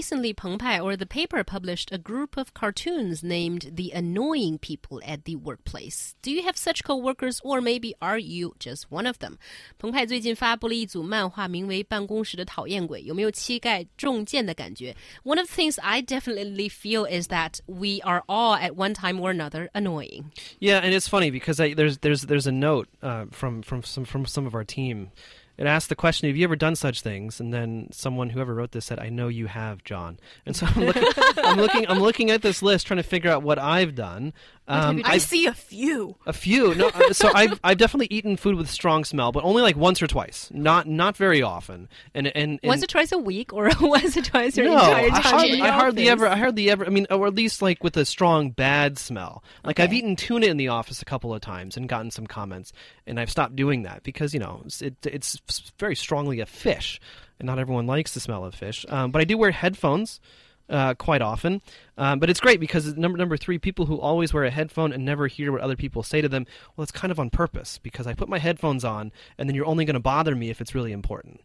recently Peng Pai or the paper published a group of cartoons named The Annoying People at the Workplace. Do you have such coworkers or maybe are you just one of them? 澎湃最近发布了一组漫画，名为《办公室的讨厌鬼》，有没有膝盖中箭的感觉？One of the things I definitely feel is that we are all at one time or another annoying. Yeah, and it's funny because I, there's there's there's a note uh, from from some from some of our team it asked the question, "Have you ever done such things?" And then someone, whoever wrote this, said, "I know you have, John." And so I'm looking, I'm looking, I'm looking at this list, trying to figure out what I've done. Um, I see a few. A few. No, uh, so I've I've definitely eaten food with strong smell, but only like once or twice. Not not very often. And and, and once or twice a week, or once or twice your no, entire time. I hardly, I hardly ever. I hardly ever. I mean, or at least like with a strong bad smell. Like okay. I've eaten tuna in the office a couple of times and gotten some comments, and I've stopped doing that because you know it, it's very strongly a fish, and not everyone likes the smell of fish. Um, but I do wear headphones uh, quite often. Um, but it's great because number number three, people who always wear a headphone and never hear what other people say to them. Well, it's kind of on purpose because I put my headphones on, and then you're only going to bother me if it's really important.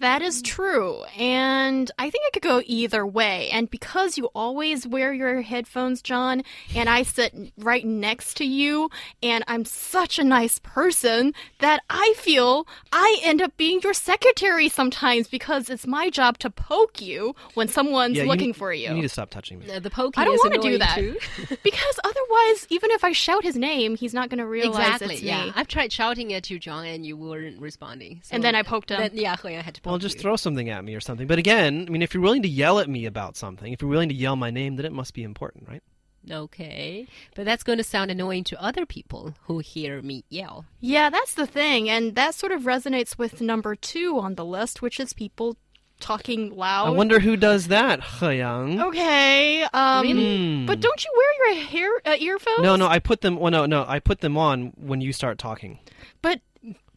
That is true. And I think it could go either way. And because you always wear your headphones, John, and I sit right next to you, and I'm such a nice person that I feel I end up being your secretary sometimes because it's my job to poke you when someone's yeah, looking need, for you. You need to stop touching me. The poking I don't want to do that. because otherwise, even if I shout his name, he's not going to realize exactly, it's yeah. me. I've tried shouting at you, John, and you weren't responding. So and then I poked him. Then, yeah, I had to well, just you. throw something at me or something. But again, I mean, if you're willing to yell at me about something, if you're willing to yell my name, then it must be important, right? Okay. But that's going to sound annoying to other people who hear me yell. Yeah, that's the thing. And that sort of resonates with number two on the list, which is people talking loud. I wonder who does that, Heyang. Okay. Um, really? But don't you wear your hair uh, earphones? No, no. I put them. Well, no, no. I put them on when you start talking. But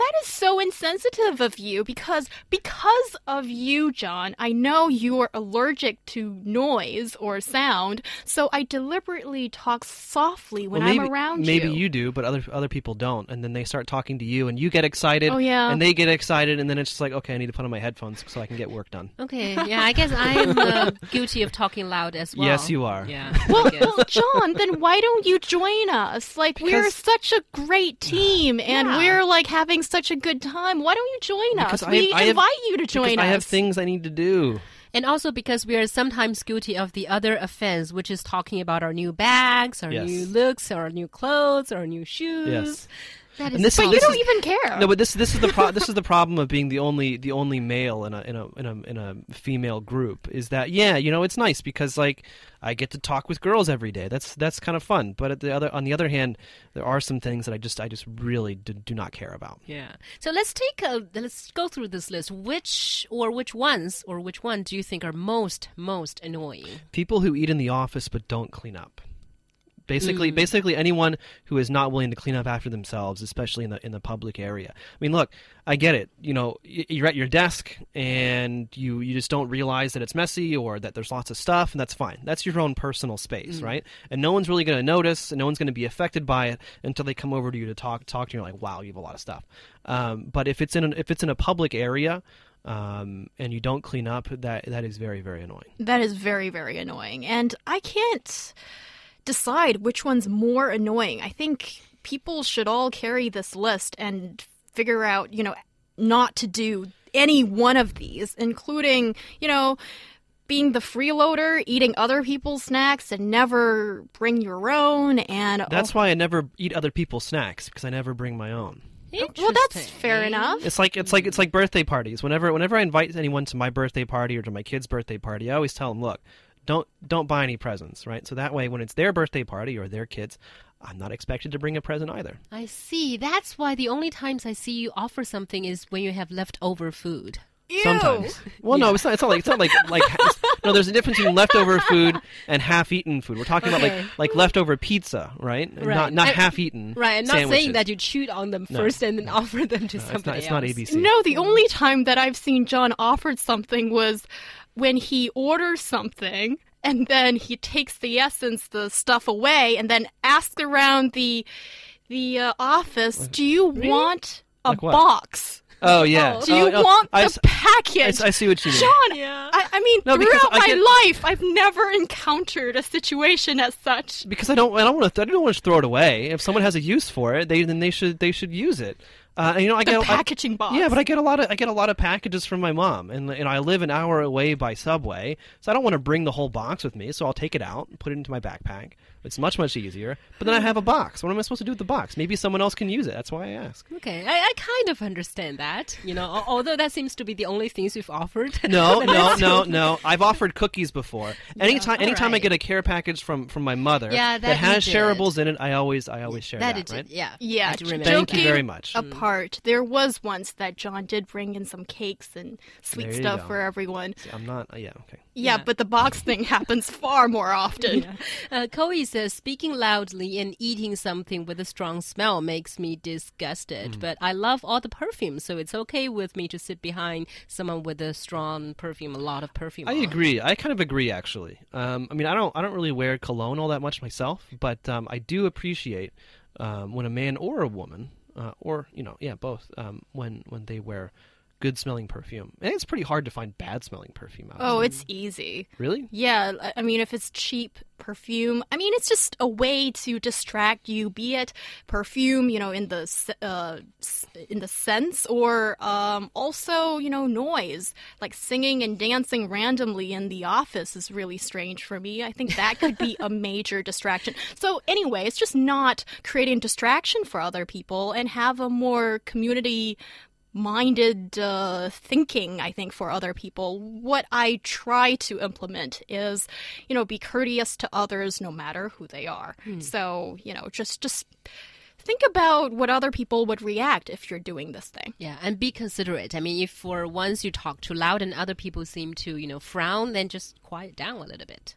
that is so insensitive of you because because of you, John, I know you are allergic to noise or sound, so I deliberately talk softly when well, maybe, I'm around maybe you. Maybe you do, but other other people don't, and then they start talking to you, and you get excited. Oh yeah, and they get excited, and then it's just like, okay, I need to put on my headphones so I can get work done. Okay, yeah, I guess I'm uh, guilty of talking loud as well. Yes, you are. Yeah. well, well, John, then why don't you join us? Like because, we're such a great team, and yeah. we're like having such a good time. Why don't you join because us? we I invite have, you to join us. I have things I need to do. And also because we are sometimes guilty of the other offense, which is talking about our new bags, our yes. new looks, our new clothes, our new shoes. Yes. That is and this, but this you don't is, even care. No, but this this is the pro- this is the problem of being the only the only male in a in a in a in a female group is that yeah you know it's nice because like I get to talk with girls every day that's that's kind of fun but at the other on the other hand there are some things that I just I just really do, do not care about. Yeah. So let's take a let's go through this list. Which or which ones or which one do you think are most most annoying? People who eat in the office but don't clean up. Basically, mm. basically anyone who is not willing to clean up after themselves, especially in the in the public area. I mean, look, I get it. You know, you're at your desk and you you just don't realize that it's messy or that there's lots of stuff, and that's fine. That's your own personal space, mm. right? And no one's really going to notice, and no one's going to be affected by it until they come over to you to talk talk to you. Like, wow, you have a lot of stuff. Um, but if it's in an, if it's in a public area, um, and you don't clean up, that that is very very annoying. That is very very annoying, and I can't decide which one's more annoying. I think people should all carry this list and figure out, you know, not to do any one of these, including, you know, being the freeloader, eating other people's snacks, and never bring your own. And oh. that's oh. why I never eat other people's snacks because I never bring my own. Well, that's fair enough. It's like it's like it's like birthday parties. Whenever whenever I invite anyone to my birthday party or to my kid's birthday party, I always tell them, look, don't don't buy any presents, right? So that way, when it's their birthday party or their kids, I'm not expected to bring a present either. I see. That's why the only times I see you offer something is when you have leftover food. Ew. Sometimes. Well, yeah. no, it's not. It's not like it's not like like no, there's a difference between leftover food and half-eaten food. We're talking Okay. about like like leftover pizza, right? Right. Not not half-eaten. Right, I'm not sandwiches. saying that you chewed on them first and then offer them to No, it's somebody not. It's not. ABC. No, the only time that I've seen John offered something was when he orders something and then he takes the essence, the stuff away, and then asks around the the uh, office, "Do you want a Like box? Oh yeah. Do you Oh, oh, want I, the s- package?" I- I see what you mean. John, Yeah. I, I mean, No, throughout I my get- life, I've never encountered a situation as such. because I don't I don't want to I don't want to throw it away. If someone has a use for it, they then they should they should use it. Uh, and, you know, I The get I- packaging box. Yeah, but I get a lot of I get a lot of packages from my mom, and you know I live an hour away by subway, so I don't want to bring the whole box with me. So I'll take it out, and put it into my backpack. It's much much easier. But then I have a box. What am I supposed to do with the box? Maybe someone else can use it. That's why I ask. Okay, I, I kind of understand that. You know, although that seems to be the only things you've offered. No, no, no, no. I've offered cookies before. Anytime, all anytime I get a care package from from my mother Yeah, that you has did. shareables in it, I always I always share That that. it right? yeah. Yeah, I do. Thank you very much. Apart, there was once that John did bring in some cakes and sweet stuff go. for everyone. I'm not. Uh, yeah. Okay. Yeah, Yeah. but the box thing happens far more often. Uh, Koi says, speaking loudly and eating something with a strong smell makes me disgusted. Mm. But I love all the perfume, so it's okay with me to sit behind someone with a strong perfume, a lot of perfume. I on. agree. I kind of agree, actually. Um, I mean, I don't. I don't really wear cologne all that much myself, but um, I do appreciate um, when a man or a woman, uh, or you know, yeah, both, um, when when they wear good smelling perfume. And it's pretty hard to find bad smelling perfume out. Oh, it's easy. really. Yeah, I- mean, if it's cheap perfume, I mean, it's just a way to distract you. Be it perfume, you know, in the uh, in the sense, or um, also, you know, noise, like singing and dancing randomly in the office is really strange for me. I think that could be a major distraction. So, anyway, it's just not creating distraction for other people and have a more community minded uh, thinking, I think, for other people. What I try to implement is, you know, be courteous to others no matter who they are. So, you know, just just think about what other people would react if you're doing this thing. Yeah, and be considerate. I mean, if for once you talk too loud and other people seem to, you know, frown, then just quiet down a little bit.